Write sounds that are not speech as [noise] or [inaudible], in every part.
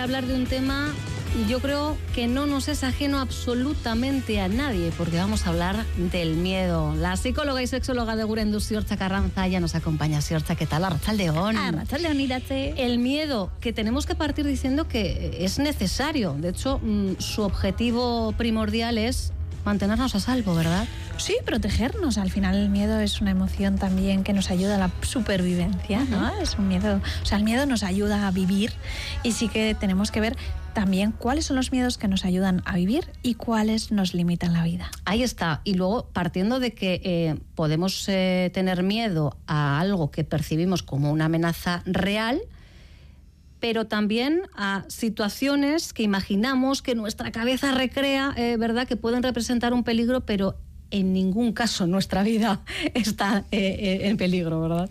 para hablar de un tema yo creo que no nos es ajeno absolutamente a nadie, porque vamos a hablar del miedo. La psicóloga y sexóloga de Gurendu, Siorcha Carranza, ya nos acompaña. Siorcha, ¿qué tal? Arrachaldeón. Arrachaldeón, Irache. El miedo, que tenemos que partir diciendo que es necesario. De hecho, mm, su objetivo primordial es mantenernos a salvo, ¿verdad? Sí, protegernos. Al final el miedo es una emoción también que nos ayuda a la supervivencia, ¿no? Es un miedo, o sea, el miedo nos ayuda a vivir y sí que tenemos que ver también cuáles son los miedos que nos ayudan a vivir y cuáles nos limitan la vida. Ahí está. Y luego, partiendo de que eh, podemos eh, tener miedo a algo que percibimos como una amenaza real, pero también a situaciones que imaginamos que nuestra cabeza recrea, eh, ¿verdad?, que pueden representar un peligro, pero en ningún caso nuestra vida [laughs] está en peligro, ¿verdad?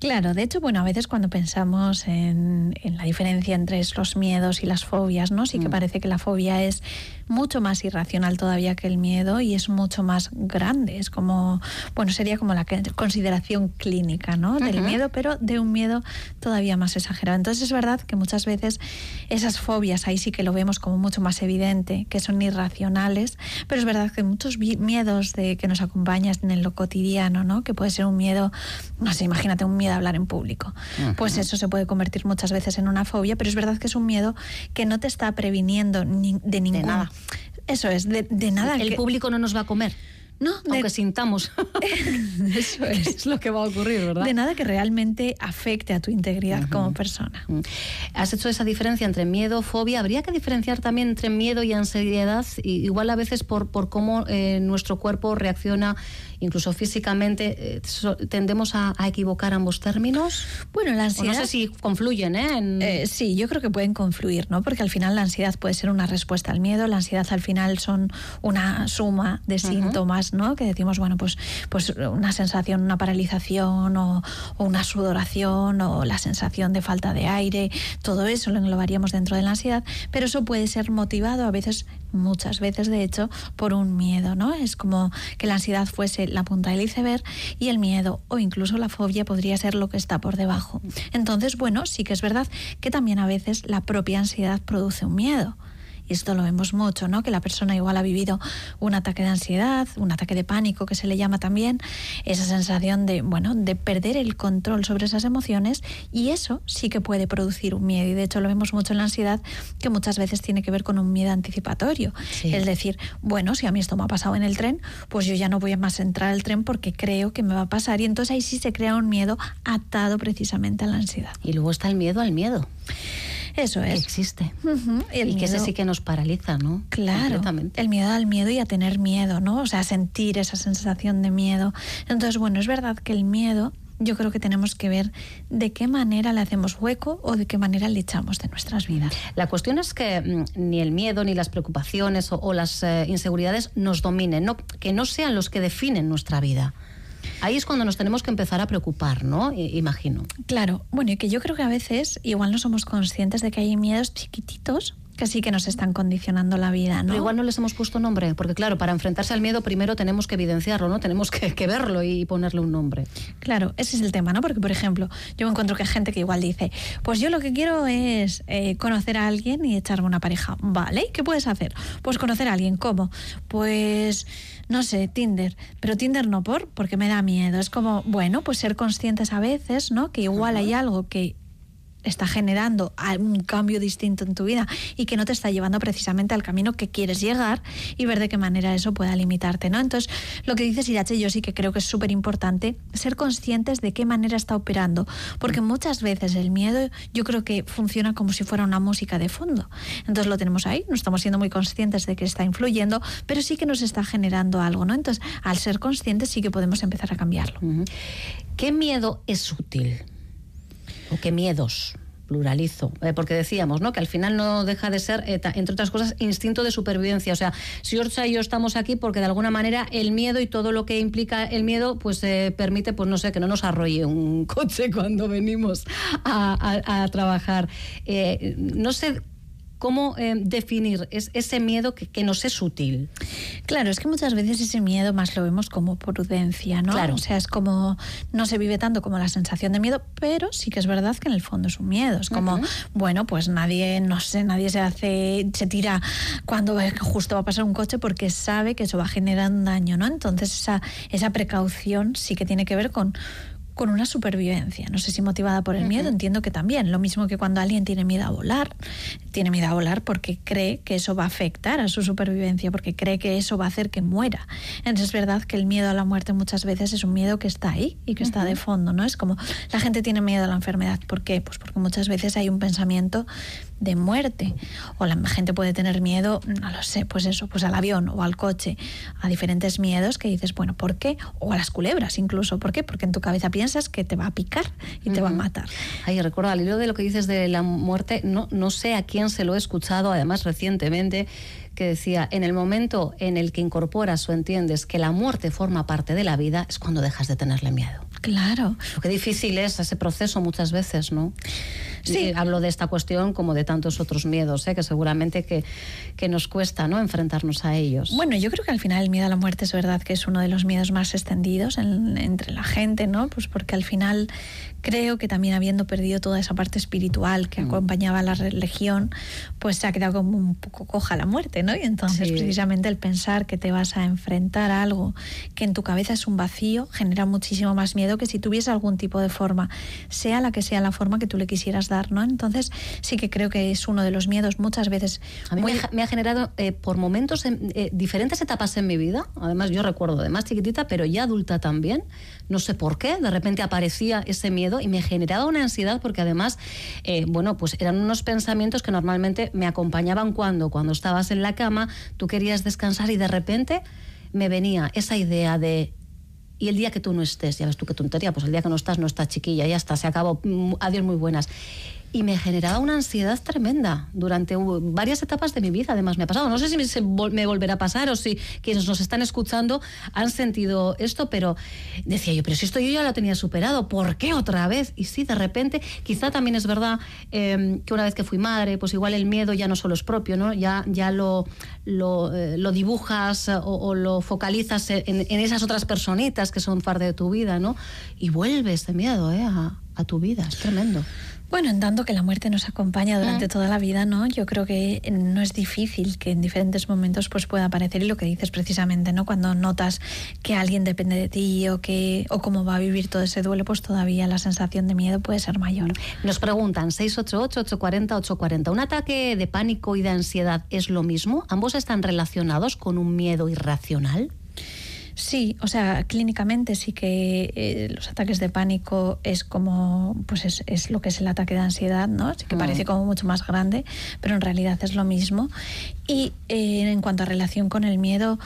Claro, de hecho, bueno, a veces cuando pensamos en, la diferencia entre los miedos y las fobias, ¿no? Sí que mm. parece que la fobia es mucho más irracional todavía que el miedo y es mucho más grande. Es como, bueno, sería como la consideración clínica, ¿no? Del miedo, pero de un miedo todavía más exagerado. Entonces es verdad que muchas veces esas fobias, ahí sí que lo vemos como mucho más evidente, que son irracionales, pero es verdad que muchos miedos de que nos acompañan en lo cotidiano, ¿no? Que puede ser un miedo, no sé, imagínate un miedo de hablar en público. Pues eso se puede convertir muchas veces en una fobia, pero es verdad que es un miedo que no te está previniendo de ningún... nada. Eso es, de, nada. El público no nos va a comer. No, aunque sintamos. [laughs] Eso es. lo que va a ocurrir, ¿verdad? De nada que realmente afecte a tu integridad como persona. Has hecho esa diferencia entre miedo, fobia. Habría que diferenciar también entre miedo y ansiedad, igual a veces por, por cómo eh, nuestro cuerpo reacciona incluso físicamente, eh, tendemos a, equivocar ambos términos. Bueno, la ansiedad... no sé si confluyen, ¿eh? ¿eh? Sí, yo creo que pueden confluir, ¿no? Porque al final la ansiedad puede ser una respuesta al miedo, la ansiedad al final son una suma de síntomas, ¿no? Que decimos, bueno, pues, pues una sensación, una paralización o, o una sudoración o la sensación de falta de aire, todo eso lo englobaríamos dentro de la ansiedad, pero eso puede ser motivado a veces, muchas veces de hecho, por un miedo, ¿no? Es como que la ansiedad fuese la punta del iceberg y el miedo o incluso la fobia podría ser lo que está por debajo. Entonces, bueno, sí que es verdad que también a veces la propia ansiedad produce un miedo y esto lo vemos mucho, ¿no? Que la persona igual ha vivido un ataque de ansiedad, un ataque de pánico que se le llama también, esa sensación de, bueno, de perder el control sobre esas emociones y eso sí que puede producir un miedo y de hecho lo vemos mucho en la ansiedad que muchas veces tiene que ver con un miedo anticipatorio, es decir, bueno, si a mí esto me ha pasado en el tren, pues yo ya no voy a más entrar al tren porque creo que me va a pasar y entonces ahí sí se crea un miedo atado precisamente a la ansiedad. Y luego está el miedo al miedo. Eso es. existe. y que ese sí que nos paraliza, ¿no? Claro. El miedo al miedo y a tener miedo, ¿no? O sea, sentir esa sensación de miedo. Entonces, bueno, es verdad que el miedo yo creo que tenemos que ver de qué manera le hacemos hueco o de qué manera le echamos de nuestras vidas. La cuestión es que mm, ni el miedo, ni las preocupaciones o, las eh, inseguridades nos dominen, no, que no sean los que definen nuestra vida. Ahí es cuando nos tenemos que empezar a preocupar, ¿no? imagino. Claro, bueno, y que yo creo que a veces igual no somos conscientes de que hay miedos chiquititos que sí que nos están condicionando la vida, ¿no? Pero igual no les hemos puesto nombre, porque claro, para enfrentarse al miedo primero tenemos que evidenciarlo, ¿no? Tenemos que, verlo y ponerle un nombre. Claro, ese es el tema, ¿no? Porque, por ejemplo, yo me encuentro que hay gente que igual dice, pues yo lo que quiero es eh, conocer a alguien y echarme una pareja. ¿Vale? ¿Qué puedes hacer? Pues conocer a alguien. ¿Cómo? Pues no sé, Tinder, pero Tinder no por, porque me da miedo. Es como, bueno, pues ser conscientes a veces, ¿no? Que igual hay algo que está generando un cambio distinto en tu vida y que no te está llevando precisamente al camino que quieres llegar y ver de qué manera eso pueda limitarte, ¿no? Entonces, lo que dices Irache, yo sí que creo que es súper importante ser conscientes de qué manera está operando, porque muchas veces el miedo yo creo que funciona como si fuera una música de fondo. Entonces lo tenemos ahí, no estamos siendo muy conscientes de que está influyendo, pero sí que nos está generando algo, ¿no? Entonces, al ser conscientes sí que podemos empezar a cambiarlo. ¿Qué miedo es útil? O qué miedos pluralizo, eh, porque decíamos, ¿no? Que al final no deja de ser, eh, entre otras cosas, instinto de supervivencia. O sea, si Orcha y yo estamos aquí porque de alguna manera el miedo y todo lo que implica el miedo, pues eh, permite, pues no sé, que no nos arrolle un [laughs] coche cuando venimos a, trabajar. no sé cómo eh, definir ese miedo que, que, nos es sutil. Claro, es que muchas veces ese miedo más lo vemos como prudencia, ¿no? Claro. O sea, es como, no se vive tanto como la sensación de miedo, pero sí que es verdad que en el fondo es un miedo. Es como, bueno, pues nadie, no sé, nadie se hace, se tira cuando justo va a pasar un coche porque sabe que eso va a generar un daño, ¿no? Entonces esa, esa precaución sí que tiene que ver con con una supervivencia. No sé si motivada por el miedo, entiendo que también. Lo mismo que cuando alguien tiene miedo a volar, tiene miedo a volar porque cree que eso va a afectar a su supervivencia, porque cree que eso va a hacer que muera. Entonces es verdad que el miedo a la muerte muchas veces es un miedo que está ahí y que está de fondo, ¿no? Es como la gente tiene miedo a la enfermedad. ¿Por qué? Pues porque muchas veces hay un pensamiento de muerte. O la gente puede tener miedo, no lo sé, pues eso, pues al avión o al coche, a diferentes miedos que dices, bueno, ¿por qué? O a las culebras incluso, ¿por qué? Porque en tu cabeza piensas que te va a picar y te va a matar. Ay, recuerdo al hilo de lo que dices de la muerte, no, no sé a quién se lo he escuchado, además recientemente, que decía, en el momento en el que incorporas o entiendes que la muerte forma parte de la vida, es cuando dejas de tenerle miedo. Claro. Lo que difícil es ese proceso muchas veces, ¿no? Sí. hablo de esta cuestión como de tantos otros miedos, ¿eh? que seguramente que, que, nos cuesta ¿no? enfrentarnos a ellos. Bueno, yo creo que al final el miedo a la muerte es verdad que es uno de los miedos más extendidos entre la gente, ¿no? Pues porque al final creo que también habiendo perdido toda esa parte espiritual que mm. acompañaba a la religión, pues se ha quedado como un poco coja la muerte, ¿no? Y entonces precisamente el pensar que te vas a enfrentar a algo que en tu cabeza es un vacío genera muchísimo más miedo que si tuviese algún tipo de forma, sea la que sea la forma que tú le quisieras dar, ¿no? Entonces sí que creo que es uno de los miedos muchas veces. A mí me, ha, generado eh, por momentos en, eh, diferentes etapas en mi vida, además yo recuerdo de más chiquitita, pero ya adulta también, no sé por qué, de repente aparecía ese miedo y me generaba una ansiedad porque además, eh, bueno, pues eran unos pensamientos que normalmente me acompañaban cuando, cuando estabas en la cama, tú querías descansar y de repente me venía esa idea de y el día que tú no estés, ya ves tú qué tontería, pues el día que no estás, no está chiquilla, ya está, se acabó, mm, adiós muy buenas y me generaba una ansiedad tremenda durante varias etapas de mi vida. Además, me ha pasado. No sé si me volverá a pasar o si quienes nos están escuchando han sentido esto, pero decía yo, pero si esto yo ya lo tenía superado, ¿por qué otra vez? Y sí, de repente, quizá también es verdad em, que una vez que fui madre, pues igual el miedo ya no solo es propio, ¿no? Ya, ya lo, lo, eh, dibujas o, lo focalizas en, esas otras personitas que son parte de tu vida, ¿no? Y vuelve ese miedo ¿eh? a tu vida, es tremendo. Bueno, en tanto que la muerte nos acompaña durante mm. toda la vida, ¿no? Yo creo que no es difícil que en diferentes momentos pues pueda aparecer y lo que dices precisamente, ¿no? Cuando notas que alguien depende de ti o que o cómo va a vivir todo ese duelo, pues todavía la sensación de miedo puede ser mayor. Nos preguntan 688-840-840, ¿un ataque de pánico y de ansiedad es lo mismo? ¿Ambos están relacionados con un miedo irracional? Sí, o sea, clínicamente sí que eh, los ataques de pánico es como, pues es, es, lo que es el ataque de ansiedad, ¿no? Sí que mm. parece como mucho más grande, pero en realidad es lo mismo. Y eh, en cuanto a relación con el miedo,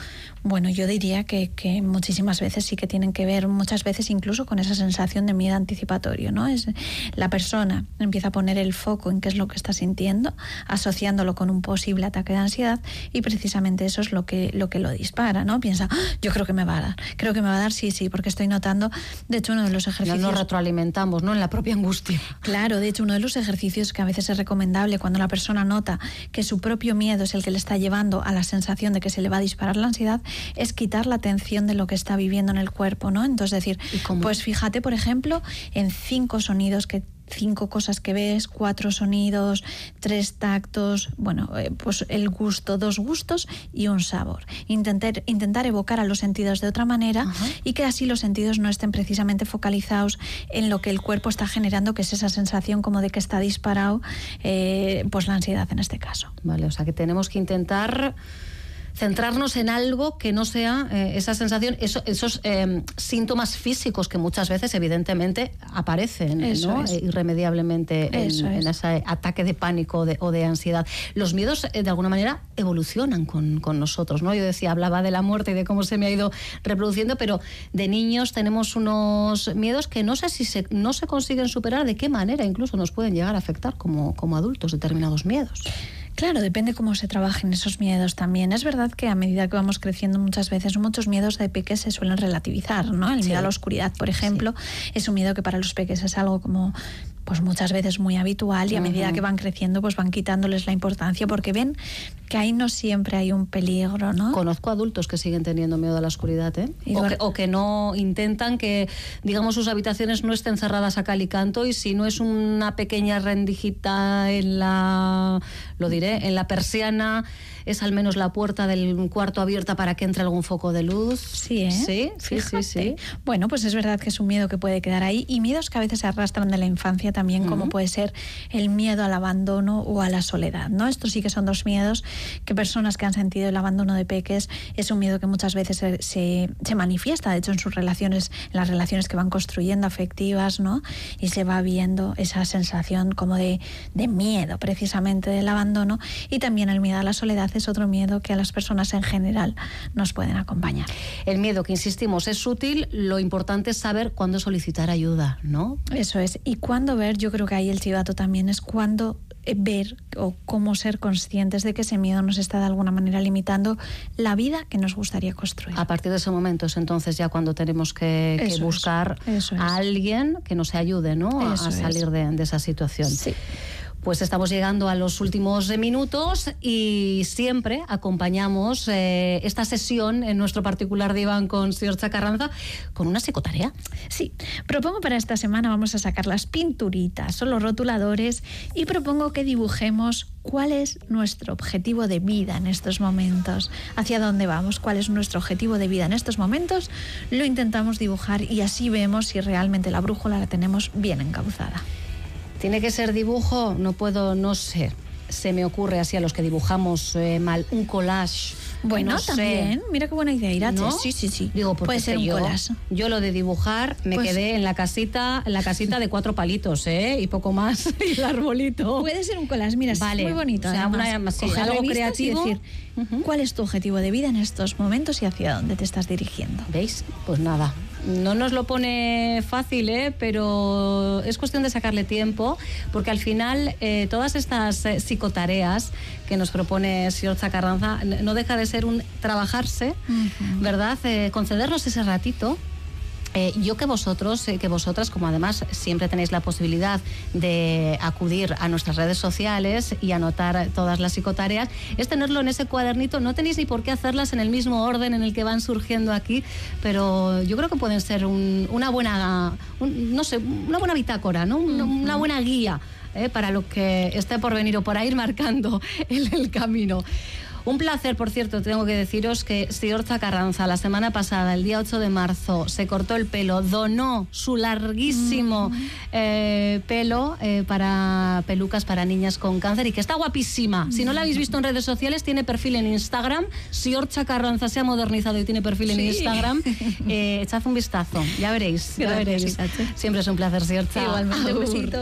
bueno, yo diría que, que, muchísimas veces sí que tienen que ver, muchas veces incluso con esa sensación de miedo anticipatorio, ¿no? Es la persona empieza a poner el foco en qué es lo que está sintiendo, asociándolo con un posible ataque de ansiedad y precisamente eso es lo que lo que lo dispara, ¿no? Piensa, ah, yo creo que me va a dar, creo que me va a dar, sí, sí, porque estoy notando, de hecho uno de los ejercicios nos retroalimentamos, ¿no? En la propia angustia. Claro, de hecho uno de los ejercicios que a veces es recomendable cuando la persona nota que su propio miedo es el que le está llevando a la sensación de que se le va a disparar la ansiedad es quitar la atención de lo que está viviendo en el cuerpo, ¿no? Entonces decir, pues fíjate, por ejemplo, en cinco sonidos que cinco cosas que ves, cuatro sonidos, tres tactos, bueno, eh, pues el gusto, dos gustos y un sabor. Intentar, intentar evocar a los sentidos de otra manera y que así los sentidos no estén precisamente focalizados en lo que el cuerpo está generando, que es esa sensación como de que está disparado, eh, pues la ansiedad en este caso. Vale, o sea que tenemos que intentar centrarnos en algo que no sea eh, esa sensación, esos eh, síntomas físicos que muchas veces evidentemente aparecen eh, irremediablemente en, ese ataque de pánico o de ansiedad. Los miedos de alguna manera evolucionan con, con, nosotros. ¿no? Yo decía, hablaba de la muerte y de cómo se me ha ido reproduciendo, pero de niños tenemos unos miedos que no sé si se, no se consiguen superar, de qué manera incluso nos pueden llegar a afectar como, como adultos determinados miedos. Claro, depende cómo se trabajen esos miedos también. Es verdad que a medida que vamos creciendo muchas veces muchos miedos de peques se suelen relativizar, ¿no? El miedo a la oscuridad, por ejemplo, es un miedo que para los peques es algo como pues muchas veces muy habitual y a medida que van creciendo pues van quitándoles la importancia porque ven que ahí no siempre hay un peligro, ¿no? Conozco adultos que siguen teniendo miedo a la oscuridad, ¿eh? O que, no intentan que, digamos, sus habitaciones no estén cerradas a cal y canto y si no es una pequeña rendijita en la, lo diré, en la persiana es al menos la puerta del cuarto abierta para que entre algún foco de luz. Sí, ¿eh? Sí, sí, sí, sí, Bueno, pues es verdad que es un miedo que puede quedar ahí y miedos que a veces se arrastran de la infancia también, como puede ser el miedo al abandono o a la soledad, ¿no? Estos sí que son dos miedos que personas que han sentido el abandono de peques es un miedo que muchas veces se, se, manifiesta, de hecho, en sus relaciones, en las relaciones que van construyendo afectivas, ¿no? Y se va viendo esa sensación como de, de miedo precisamente del abandono y también el miedo a la soledad es otro miedo que a las personas en general nos pueden acompañar. El miedo, que insistimos, es útil, lo importante es saber cuándo solicitar ayuda, ¿no? Eso es. Y cuándo ver, yo creo que ahí el chivato también es cuándo eh, ver o cómo ser conscientes de que ese miedo nos está de alguna manera limitando la vida que nos gustaría construir. A partir de ese momento es entonces ya cuando tenemos que, buscar a alguien que nos ayude ¿no? a salir de, de, esa situación. Sí. Pues estamos llegando a los últimos minutos y siempre acompañamos eh, esta sesión en nuestro particular diván con Siorcha Carranza con una psicotarea. Sí, propongo para esta semana vamos a sacar las pinturitas o los rotuladores y propongo que dibujemos cuál es nuestro objetivo de vida en estos momentos, hacia dónde vamos, cuál es nuestro objetivo de vida en estos momentos, lo intentamos dibujar y así vemos si realmente la brújula la tenemos bien encauzada. Tiene que ser dibujo, no puedo, no sé. Se me ocurre así a los que dibujamos eh, mal un collage. Bueno, también. Mira qué buena idea, Irate. Sí, sí, sí. Digo, Puede ser un yo, collage. Yo lo de dibujar me pues quedé en la casita, en la casita de cuatro palitos, ¿eh? Y poco más, y [laughs] el arbolito. Puede ser un collage, mira, es muy bonito. O sea, algo creativo. decir, ¿cuál es tu objetivo de vida en estos momentos y hacia dónde te estás dirigiendo? ¿Veis? Pues nada, no nos lo pone fácil, ¿eh? pero es cuestión de sacarle tiempo, porque al final eh, todas estas eh, psicotareas que nos propone Siorza Carranza no deja de ser un trabajarse, ¿verdad? concedernos ese ratito eh, yo que vosotros, eh, que vosotras, como además siempre tenéis la posibilidad de acudir a nuestras redes sociales y anotar todas las psicotareas, es tenerlo en ese cuadernito. No tenéis ni por qué hacerlas en el mismo orden en el que van surgiendo aquí, pero yo creo que pueden ser una buena, no sé, una buena bitácora, ¿no? una, buena guía. Eh, para lo que esté por venir o para ir marcando [laughs] el camino. Un placer, por cierto, tengo que deciros que Siorza Carranza la semana pasada, el día 8 de marzo, se cortó el pelo, donó su larguísimo mm. eh, pelo eh, para pelucas para niñas con cáncer y que está guapísima. Si no la habéis visto en redes sociales, tiene perfil en Instagram. Siorcha Carranza se ha modernizado y tiene perfil en Instagram. [laughs] Eh, echad un vistazo, ya veréis. Ya veréis. Siempre es un placer, Siorcha. Igualmente, un besito.